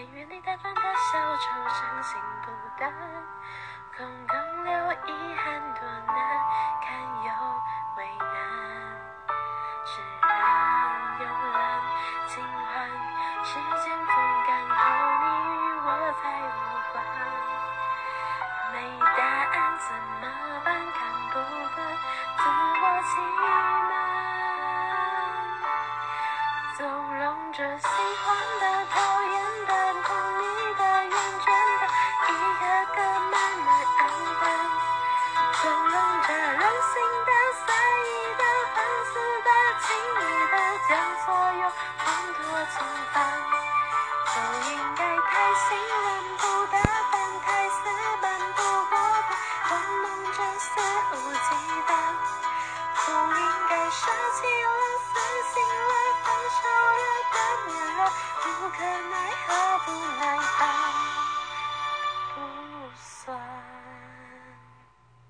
在原地打翻的小丑，伤心不断空空。任性的、随意的、放肆的、轻易的、将所有风格从反，不应该太信任，不打，但太死板，不过，我梦着肆无忌惮，不应该舍弃了，死心了，放手了，断念了，无可奈何不来。